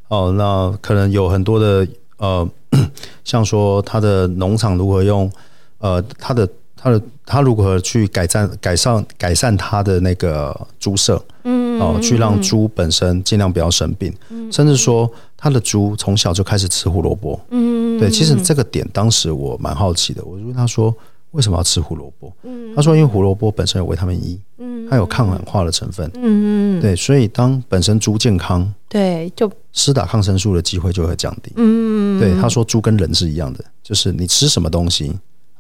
哦，那可能有很多的呃，像说他的农场如何用呃他的。他的他如何去改善改善改善他的那个猪舍，嗯，哦，去让猪本身尽量不要生病，嗯，甚至说他的猪从小就开始吃胡萝卜，嗯，对，其实这个点当时我蛮好奇的，我就问他说为什么要吃胡萝卜？嗯，他说因为胡萝卜本身有维他命 E，嗯，它有抗氧化的成分，嗯，对，所以当本身猪健康，对，就施打抗生素的机会就会降低，嗯，对，他说猪跟人是一样的，就是你吃什么东西。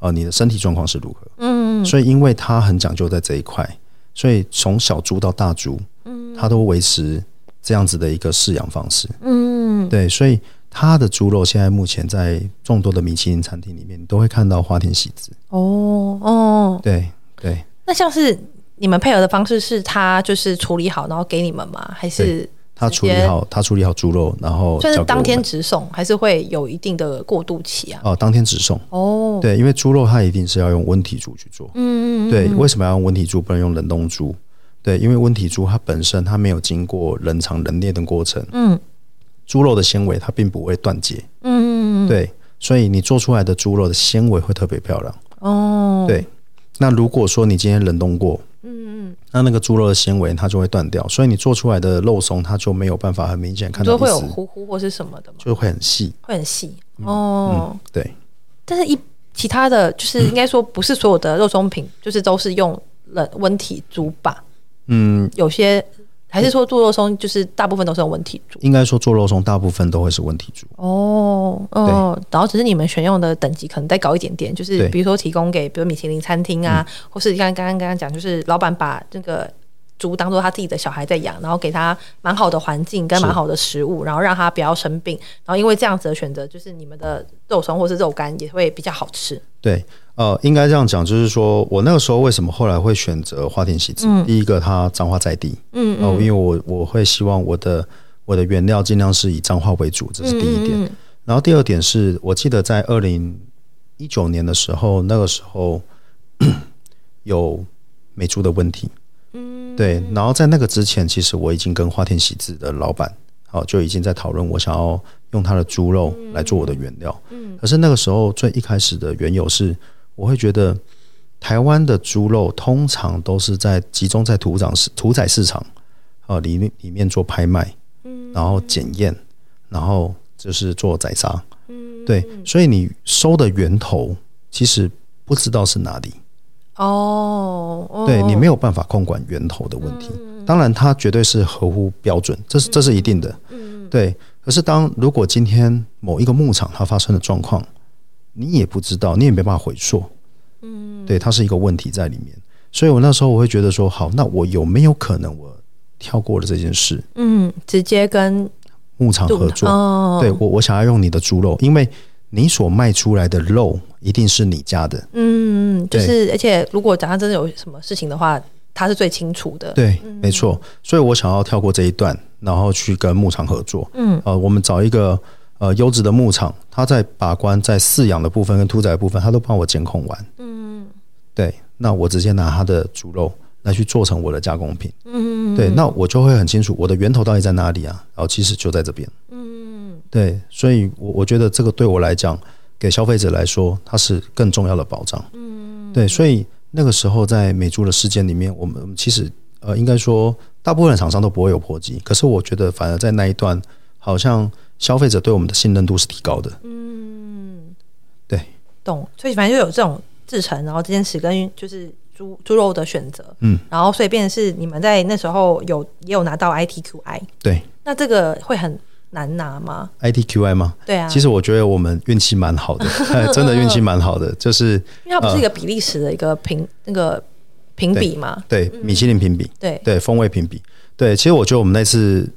呃，你的身体状况是如何？嗯，所以因为他很讲究在这一块，所以从小猪到大猪，嗯，他都维持这样子的一个饲养方式。嗯，对，所以它的猪肉现在目前在众多的米其林餐厅里面，你都会看到花田喜子。哦哦，对对。那像是你们配合的方式，是他就是处理好，然后给你们吗？还是？他处理好，他处理好猪肉，然后就是当天直送，还是会有一定的过渡期啊？哦，当天直送哦。对，因为猪肉它一定是要用温体猪去做。嗯嗯。对，为什么要用温体猪，不能用冷冻猪？对，因为温体猪它本身它没有经过冷藏冷链的过程。嗯。猪肉的纤维它并不会断节。嗯嗯嗯。对，所以你做出来的猪肉的纤维会特别漂亮。哦。对，那如果说你今天冷冻过，嗯嗯，嗯，那那个猪肉的纤维它就会断掉，所以你做出来的肉松它就没有办法很明显看到，就会有糊糊或是什么的吗？就会很细，会很细哦、嗯。对，但是一其他的就是应该说不是所有的肉松品，就是都是用冷温体猪吧？嗯，有些。还是说做肉松就是大部分都是用温体煮？应该说做肉松大部分都会是问题猪。哦哦，然后只是你们选用的等级可能再高一点点，就是比如说提供给比如米其林餐厅啊，或是像刚刚刚刚讲，就是老板把这个。猪当做他自己的小孩在养，然后给他蛮好的环境跟蛮好的食物，然后让他不要生病。然后因为这样子的选择，就是你们的肉松或是肉干也会比较好吃。对，呃，应该这样讲，就是说我那个时候为什么后来会选择花田喜子？嗯、第一个，它脏化在地，嗯，嗯，因为我我会希望我的我的原料尽量是以脏化为主，这是第一点。嗯嗯，然后第二点是我记得在二零一九年的时候，那个时候 有美猪的问题。对，然后在那个之前，其实我已经跟花田喜志的老板，好就已经在讨论，我想要用他的猪肉来做我的原料。嗯，可是那个时候最一开始的缘由是，我会觉得台湾的猪肉通常都是在集中在屠宰市屠宰市场啊里面里面做拍卖，嗯，然后检验，然后就是做宰杀。嗯，对，所以你收的源头其实不知道是哪里。哦、oh, oh.，对，你没有办法控管源头的问题，当然它绝对是合乎标准，这是这是一定的。对。可是当如果今天某一个牧场它发生的状况，你也不知道，你也没办法回溯。嗯，对，它是一个问题在里面。所以我那时候我会觉得说，好，那我有没有可能我跳过了这件事？嗯，直接跟牧场合作。Oh. 对，我我想要用你的猪肉，因为你所卖出来的肉。一定是你家的，嗯，就是，而且如果假设真的有什么事情的话，他是最清楚的，对，嗯、没错。所以我想要跳过这一段，然后去跟牧场合作，嗯，呃，我们找一个呃优质的牧场，他在把关在饲养的部分跟屠宰的部分，他都帮我监控完，嗯，对，那我直接拿他的猪肉来去做成我的加工品，嗯，对，那我就会很清楚我的源头到底在哪里啊，然后其实就在这边，嗯，对，所以我我觉得这个对我来讲。给消费者来说，它是更重要的保障。嗯，对，所以那个时候在美猪的事件里面，我们其实呃，应该说大部分的厂商都不会有破及。可是我觉得，反而在那一段，好像消费者对我们的信任度是提高的。嗯，对，懂。所以反正就有这种制成，然后这件事跟就是猪猪肉的选择。嗯，然后所以变成是你们在那时候有也有拿到 ITQI。对，那这个会很。难拿吗？ITQI 吗？对啊，其实我觉得我们运气蛮好的，真的运气蛮好的，就是因为它不是一个比利时的一个评、呃、那个评比嘛，对，对米其林评比，对。对风味评比，对，其实我觉得我们那次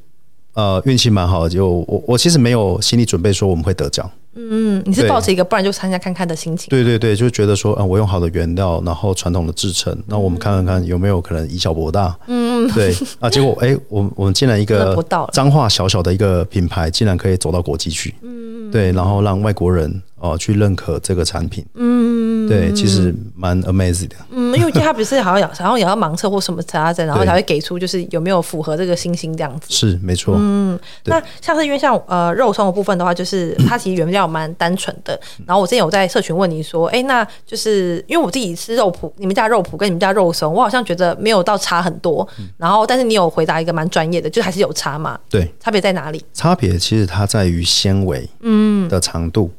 呃运气蛮好的，就我我其实没有心理准备说我们会得奖。嗯，你是抱着一个不然就参加看看的心情。对对对，就觉得说，嗯，我用好的原料，然后传统的制成，那我们看看看有没有可能以小博大。嗯，对啊，结果哎、欸，我我们竟然一个彰化小小的一个品牌，竟然可以走到国际去。嗯，对，然后让外国人哦去认可这个产品。嗯，对，其实蛮 amazing 的。嗯，因为他不是好像 好像也要盲测或什么查证，然后才会给出就是有没有符合这个星星这样子。是没错。嗯，那像是因为像呃肉松的部分的话，就是 它其实原料。蛮单纯的，然后我之前有在社群问你说，哎，那就是因为我自己吃肉脯，你们家肉脯跟你们家肉松，我好像觉得没有到差很多。然后，但是你有回答一个蛮专业的，就还是有差嘛？对，差别在哪里？差别其实它在于纤维，嗯，的长度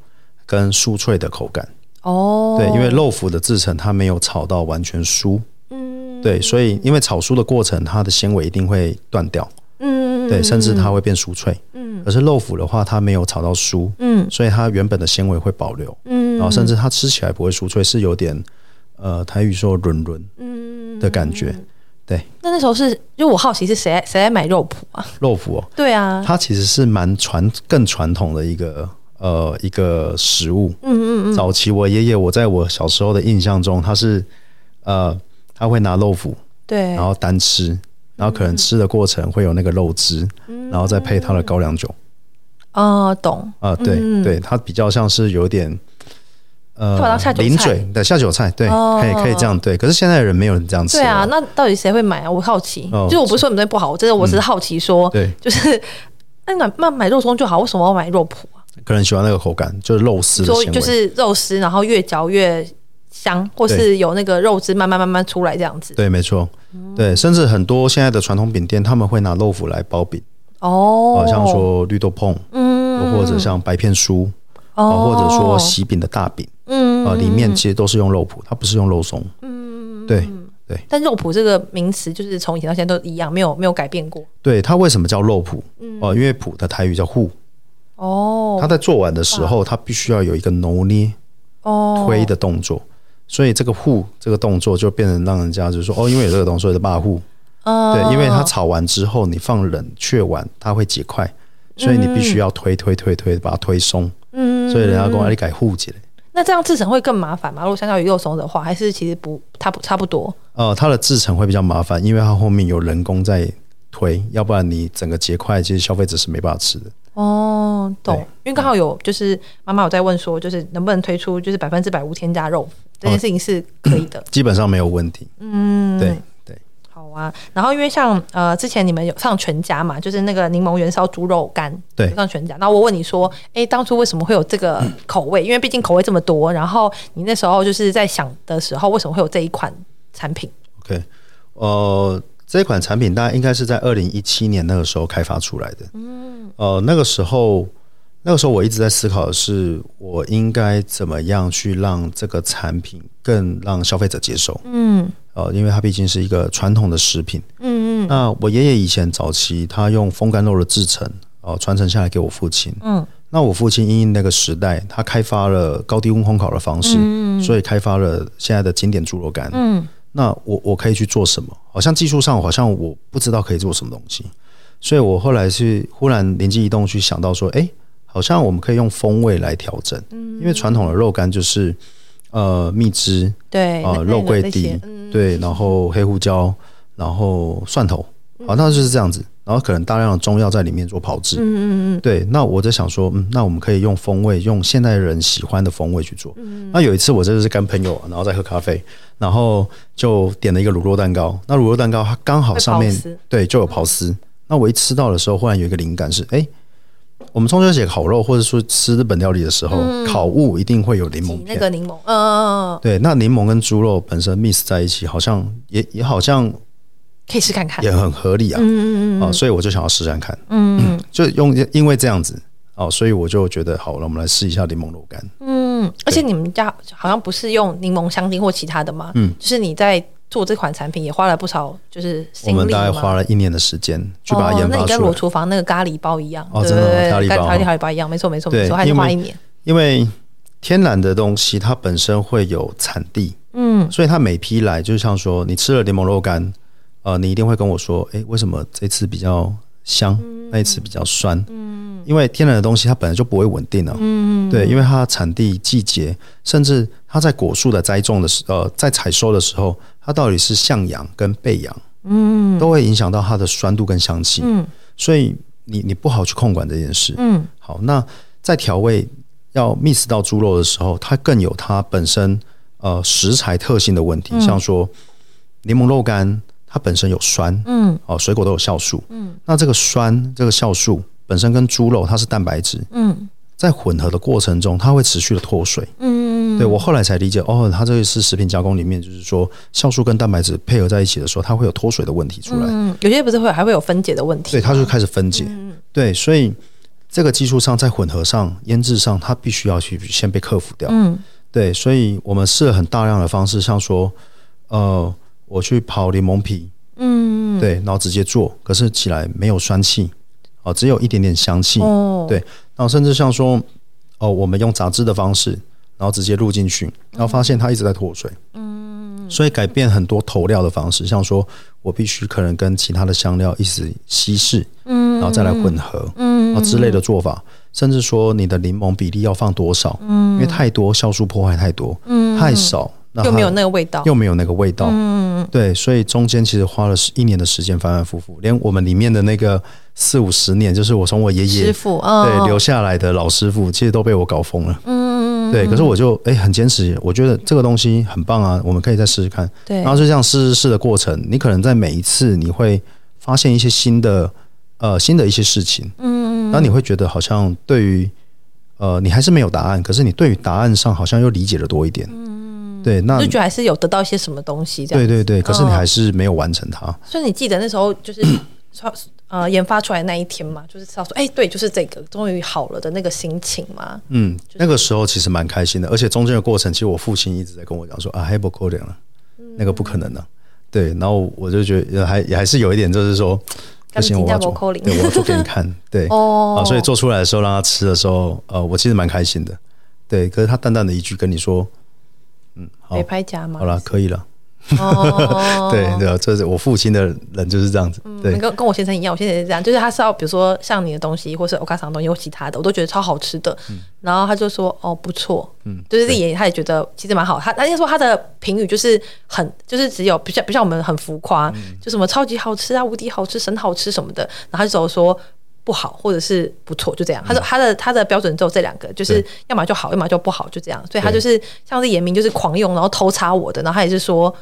跟酥脆的口感。哦，对，因为肉脯的制成它没有炒到完全酥，嗯，对，所以因为炒酥的过程，它的纤维一定会断掉。嗯，对，甚至它会变酥脆。嗯，可是肉脯的话，它没有炒到酥，嗯，所以它原本的纤维会保留。嗯，然后甚至它吃起来不会酥脆，是有点呃台语说软软嗯的感觉。对，那那时候是，因为我好奇是谁谁来买肉脯啊？肉脯哦，对啊，它其实是蛮传更传统的一个呃一个食物。嗯嗯嗯，早期我爷爷我在我小时候的印象中，他是呃他会拿肉脯对，然后单吃。然后可能吃的过程会有那个肉汁，嗯、然后再配他的高粱酒。哦，懂啊，对、嗯、对，它比较像是有点呃，零嘴的下酒菜，对，哦、可以可以这样对。可是现在的人没有人这样吃。对啊，那到底谁会买啊？我好奇。哦、就我不是说你们不好，我真的我只是好奇说，嗯、对，就是 那买那买肉松就好，为什么要买肉脯啊？可能喜欢那个口感，就是肉丝，说就是肉丝，然后越嚼越香，或是有那个肉汁慢慢慢慢出来这样子。对，没错，对，甚至很多现在的传统饼店，他们会拿肉脯来包饼。哦，好像说绿豆椪，嗯，或者像白片酥，哦，或者说喜饼的大饼，嗯，啊，里面其实都是用肉脯，它不是用肉松。嗯，对对。但肉脯这个名词，就是从以前到现在都一样，没有没有改变过。对，它为什么叫肉脯？哦，因为脯的台语叫护。哦，它在做完的时候，它必须要有一个挪捏、哦推的动作，所以这个护这个动作就变成让人家就说，哦，因为有这个动作的霸护。对，因为它炒完之后，你放冷却完，它会结块，所以你必须要推推推推，把它推松。嗯，所以人家跟我你改护结。那这样制成会更麻烦吗？如果相较于肉松的话，还是其实不，它不差不多。呃，它的制成会比较麻烦，因为它后面有人工在推，要不然你整个结块，其实消费者是没办法吃的。哦，懂。因为刚好有就是妈妈有在问说，就是能不能推出就是百分之百无添加肉，这件事情是可以的，基本上没有问题。嗯，对。好啊，然后因为像呃之前你们有上全家嘛，就是那个柠檬元烧猪肉干，对，上全家。然后我问你说，哎，当初为什么会有这个口味？嗯、因为毕竟口味这么多，然后你那时候就是在想的时候，为什么会有这一款产品？OK，呃，这款产品大概应该是在二零一七年那个时候开发出来的。嗯，呃，那个时候那个时候我一直在思考的是，我应该怎么样去让这个产品更让消费者接受？嗯。呃，因为它毕竟是一个传统的食品，嗯嗯。那我爷爷以前早期他用风干肉的制成，哦，传承下来给我父亲，嗯。那我父亲因应那个时代，他开发了高低温烘烤的方式，嗯，所以开发了现在的经典猪肉干，嗯。那我我可以去做什么？好像技术上好像我不知道可以做什么东西，所以我后来是忽然灵机一动去想到说，哎，好像我们可以用风味来调整，嗯，因为传统的肉干就是。呃，蜜汁对，呃，肉桂蒂对，然后黑胡椒，然后蒜头，好，那就是这样子，然后可能大量的中药在里面做炮制，嗯嗯嗯，对，那我在想说，嗯，那我们可以用风味，用现代人喜欢的风味去做。那有一次我真的是跟朋友，然后在喝咖啡，然后就点了一个乳酪蛋糕，那乳酪蛋糕它刚好上面对就有刨丝，那我一吃到的时候，忽然有一个灵感是，哎。我们中秋节烤肉，或者说吃日本料理的时候，嗯、烤物一定会有柠檬片。那个柠檬，嗯嗯嗯，对，那柠檬跟猪肉本身 mix 在一起，好像也也好像可以试看看，也很合理啊。嗯嗯嗯，哦，所以我就想要试看看。嗯，嗯，就用因为这样子哦，所以我就觉得好了，我们来试一下柠檬肉干。嗯，而且你们家好像不是用柠檬香精或其他的吗？嗯，就是你在。做这款产品也花了不少，就是我们大概花了一年的时间去把它研发出来。哦，那你跟裸厨房那个咖喱包一样，哦，真的咖喱包，咖喱包一样，没错没错没错，还是花一年。因为天然的东西它本身会有产地，嗯，所以它每批来就像说你吃了柠檬肉干，呃，你一定会跟我说，哎，为什么这次比较香，那一次比较酸？嗯，因为天然的东西它本来就不会稳定了，嗯，对，因为它产地、季节，甚至它在果树的栽种的时，呃，在采收的时候。它到底是向阳跟背阳，嗯，都会影响到它的酸度跟香气，嗯，所以你你不好去控管这件事，嗯，好，那在调味要 mix 到猪肉的时候，它更有它本身呃食材特性的问题，像说柠檬肉干它本身有酸，嗯，哦，水果都有酵素，嗯，那这个酸这个酵素本身跟猪肉它是蛋白质，嗯，在混合的过程中，它会持续的脱水，嗯。对，我后来才理解，哦，它这个是食品加工里面，就是说酵素跟蛋白质配合在一起的时候，它会有脱水的问题出来。嗯，有些不是会还会有分解的问题。对，它就开始分解。嗯、对，所以这个技术上在混合上、腌制上，它必须要去先被克服掉。嗯，对，所以我们试了很大量的方式，像说，呃，我去刨柠檬皮，嗯，对，然后直接做，可是起来没有酸气，哦、呃，只有一点点香气。哦，对，然后甚至像说，哦、呃，我们用杂质的方式。然后直接入进去，然后发现它一直在脱水，嗯，所以改变很多投料的方式，像说我必须可能跟其他的香料一起稀释，嗯，然后再来混合，嗯，啊之类的做法，甚至说你的柠檬比例要放多少，嗯，因为太多酵素破坏太多，嗯，太少又没有那个味道，又没有那个味道，嗯，对，所以中间其实花了一年的时间反反复复，连我们里面的那个四五十年，就是我从我爷爷师傅对留下来的老师傅，其实都被我搞疯了，嗯。对，可是我就哎很坚持，我觉得这个东西很棒啊，我们可以再试试看。对，然后就这样试试试的过程，你可能在每一次你会发现一些新的呃新的一些事情，嗯，然后你会觉得好像对于呃你还是没有答案，可是你对于答案上好像又理解的多一点，嗯，对，那就觉得还是有得到一些什么东西这样。对对对，可是你还是没有完成它。嗯、所以你记得那时候就是 呃研发出来那一天嘛，就是知道说，哎，对，就是这个终于好了的那个心情嘛。嗯，那个时候其实蛮开心的，而且中间的过程，其实我父亲一直在跟我讲说啊，还不可能了，那个不可能的。对，然后我就觉得还也还是有一点，就是说。不行，我要做，对，我要做给你看，对，哦，啊，所以做出来的时候让他吃的时候，呃，我其实蛮开心的，对。可是他淡淡的一句跟你说，嗯，好，没拍假吗？好了，可以了。哦，对对，这是我父亲的人就是这样子，对，跟跟我先生一样，我先生也是这样，就是他是要比如说像你的东西，或是欧卡桑的东西，或其他的，我都觉得超好吃的，然后他就说哦不错，嗯，就是也他也觉得其实蛮好，他他就说他的评语就是很就是只有不像不像我们很浮夸，就什么超级好吃啊，无敌好吃，神好吃什么的，然后他就只有说不好或者是不错，就这样，他说他的他的标准只有这两个，就是要么就好，要么就不好，就这样，所以他就是像是严明就是狂用，然后偷插我的，然后他也是说。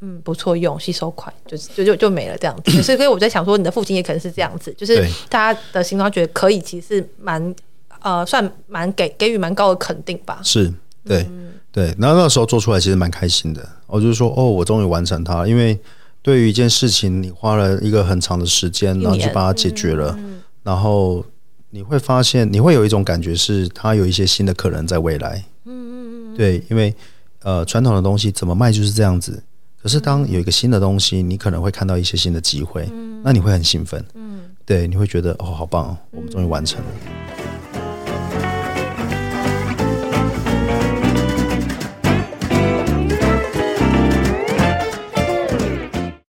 嗯，不错用，吸收快，就就就就没了这样子。所以，所以我在想说，你的父亲也可能是这样子，就是大家的心中觉得可以，其实蛮呃，算蛮给给予蛮高的肯定吧。是，对、嗯、对。然后那时候做出来其实蛮开心的，我就是说，哦，我终于完成它。因为对于一件事情，你花了一个很长的时间，然后去把它解决了，嗯、然后你会发现，你会有一种感觉是，它有一些新的可能在未来。嗯嗯嗯。对，因为呃，传统的东西怎么卖就是这样子。可是，当有一个新的东西，你可能会看到一些新的机会，嗯、那你会很兴奋，嗯，对，你会觉得哦，好棒哦，我们终于完成了。